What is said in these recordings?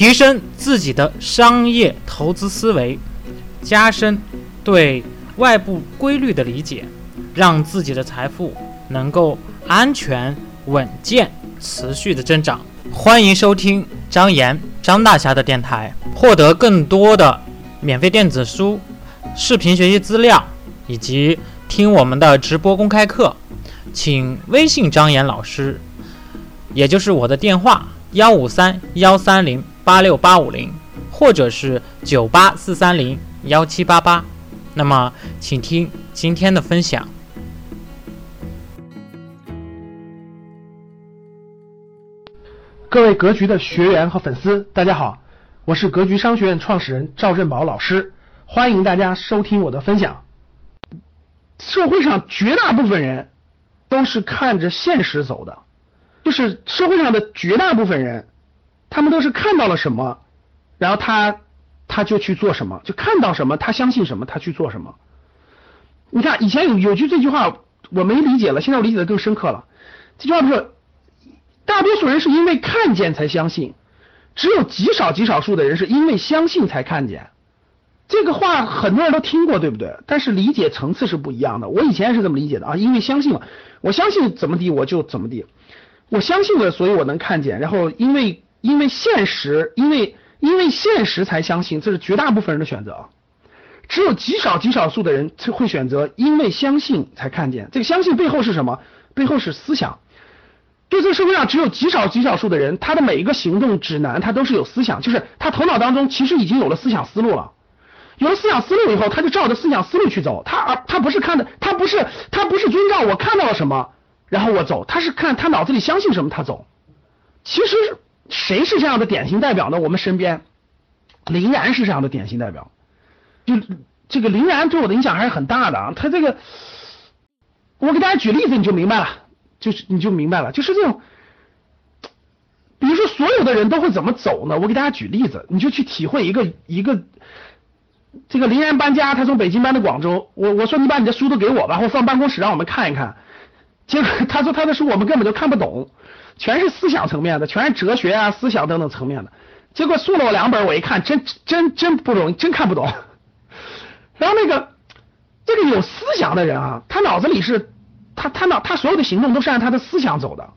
提升自己的商业投资思维，加深对外部规律的理解，让自己的财富能够安全、稳健、持续的增长。欢迎收听张岩、张大侠的电台，获得更多的免费电子书、视频学习资料以及听我们的直播公开课，请微信张岩老师，也就是我的电话幺五三幺三零八六八五零，或者是九八四三零幺七八八。那么，请听今天的分享。各位格局的学员和粉丝，大家好，我是格局商学院创始人赵振宝老师，欢迎大家收听我的分享。社会上绝大部分人都是看着现实走的，就是社会上的绝大部分人，他们都是看到了什么，然后他他就去做什么，就看到什么他相信什么，他去做什么。你看以前有有句这句话我没理解了，现在我理解的更深刻了。这句话不是。大多数人是因为看见才相信，只有极少极少数的人是因为相信才看见。这个话很多人都听过，对不对？但是理解层次是不一样的。我以前是这么理解的啊，因为相信了，我相信怎么地我就怎么地，我相信了，所以我能看见。然后因为因为现实，因为因为现实才相信，这是绝大部分人的选择。只有极少极少数的人会选择因为相信才看见。这个相信背后是什么？背后是思想。对这个社会上只有极少极少数的人，他的每一个行动指南，他都是有思想，就是他头脑当中其实已经有了思想思路了。有了思想思路以后，他就照着思想思路去走。他而他不是看的，他不是他不是遵照我看到了什么，然后我走，他是看他脑子里相信什么，他走。其实谁是这样的典型代表呢？我们身边林然是这样的典型代表。就这个林然对我的影响还是很大的啊。他这个，我给大家举例子你就明白了。就是你就明白了，就是这种，比如说所有的人都会怎么走呢？我给大家举例子，你就去体会一个一个这个林然搬家，他从北京搬到广州，我我说你把你的书都给我吧，我放办公室让我们看一看。结果他说他的书我们根本就看不懂，全是思想层面的，全是哲学啊、思想等等层面的。结果送了我两本，我一看，真真真不容易，真看不懂。然后那个这个有思想的人啊，他脑子里是。他他脑他所有的行动都是按他的思想走的，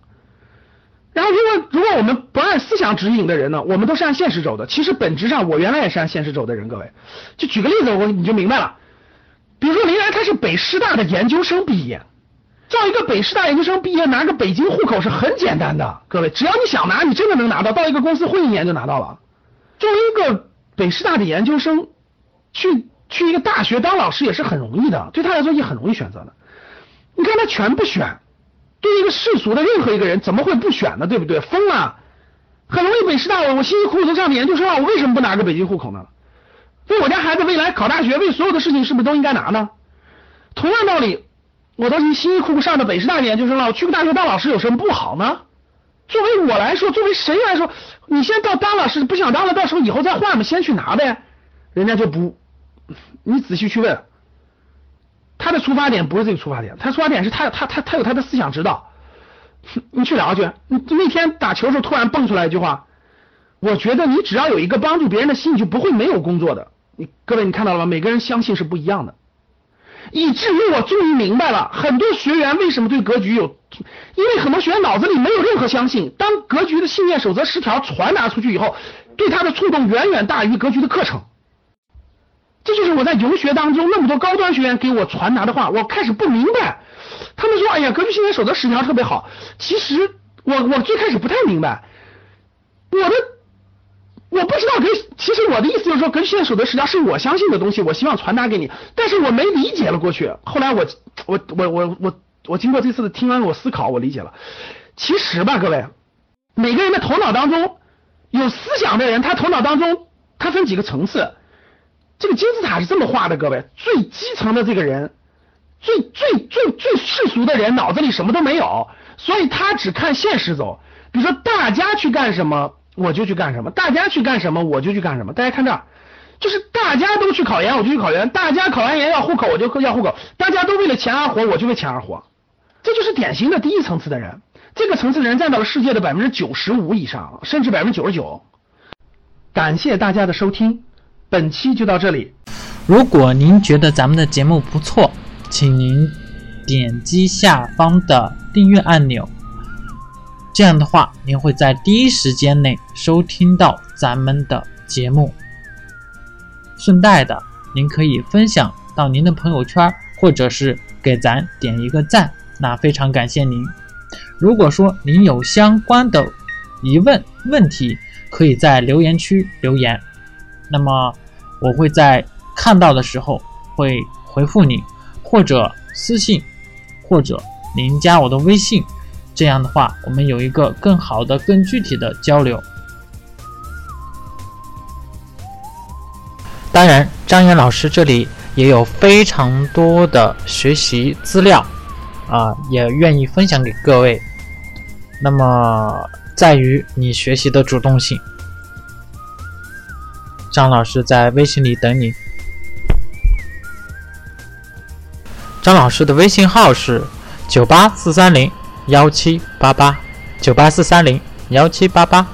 然后如果如果我们不按思想指引的人呢，我们都是按现实走的。其实本质上我原来也是按现实走的人，各位，就举个例子，我你就明白了。比如说林然他是北师大的研究生毕业，叫一个北师大研究生毕业拿个北京户口是很简单的，各位，只要你想拿，你真的能拿到，到一个公司混一年就拿到了。作为一个北师大的研究生，去去一个大学当老师也是很容易的，对他来说也很容易选择的。你看他全不选，对一个世俗的任何一个人怎么会不选呢？对不对？疯了，很容易北师大，我我辛辛苦苦都上的研究生了，我为什么不拿个北京户口呢？为我家孩子未来考大学，为所有的事情是不是都应该拿呢？同样道理，我当时辛辛苦苦上的北师大研究生了，我去个大学当老师有什么不好呢？作为我来说，作为谁来说，你先到当老师不想当了，到时候以后再换嘛，先去拿呗。人家就不，你仔细去问。他的出发点不是这个出发点，他出发点是他他他他有他的思想指导，你去聊去。你那天打球时候突然蹦出来一句话，我觉得你只要有一个帮助别人的心，你就不会没有工作的。你各位你看到了吗？每个人相信是不一样的，以至于我终于明白了很多学员为什么对格局有，因为很多学员脑子里没有任何相信，当格局的信念守则十条传达出去以后，对他的触动远远大于格局的课程。这就是我在游学当中那么多高端学员给我传达的话，我开始不明白。他们说：“哎呀，格局信念守则十条特别好。”其实我我最开始不太明白，我的我不知道跟。其实我的意思就是说，格局信念守则十条是我相信的东西，我希望传达给你。但是我没理解了过去。后来我我我我我我经过这次的听完我思考，我理解了。其实吧，各位，每个人的头脑当中有思想的人，他头脑当中他分几个层次。这个金字塔是这么画的，各位，最基层的这个人，最最最最世俗的人，脑子里什么都没有，所以他只看现实走。比如说，大家去干什么，我就去干什么；大家去干什么，我就去干什么。大家看这儿，就是大家都去考研，我就去考研；大家考完研要户口，我就要户口；大家都为了钱而活，我就为钱而活。这就是典型的第一层次的人。这个层次的人占到了世界的百分之九十五以上，甚至百分之九十九。感谢大家的收听，本期就到这里。如果您觉得咱们的节目不错，请您点击下方的订阅按钮，这样的话，您会在第一时间内收听到咱们的节目。顺带的，您可以分享到您的朋友圈，或者是给咱点一个赞，那非常感谢您。如果说您有相关的疑问问题，可以在留言区留言，那么我会在看到的时候会回复你，或者私信，或者您加我的微信，这样的话我们有一个更好的、更具体的交流。当然，张岩老师这里也有非常多的学习资料，啊，也愿意分享给各位。那么，在于你学习的主动性。张老师在微信里等你。张老师的微信号是九八四三零幺七八八，九八四三零幺七八八。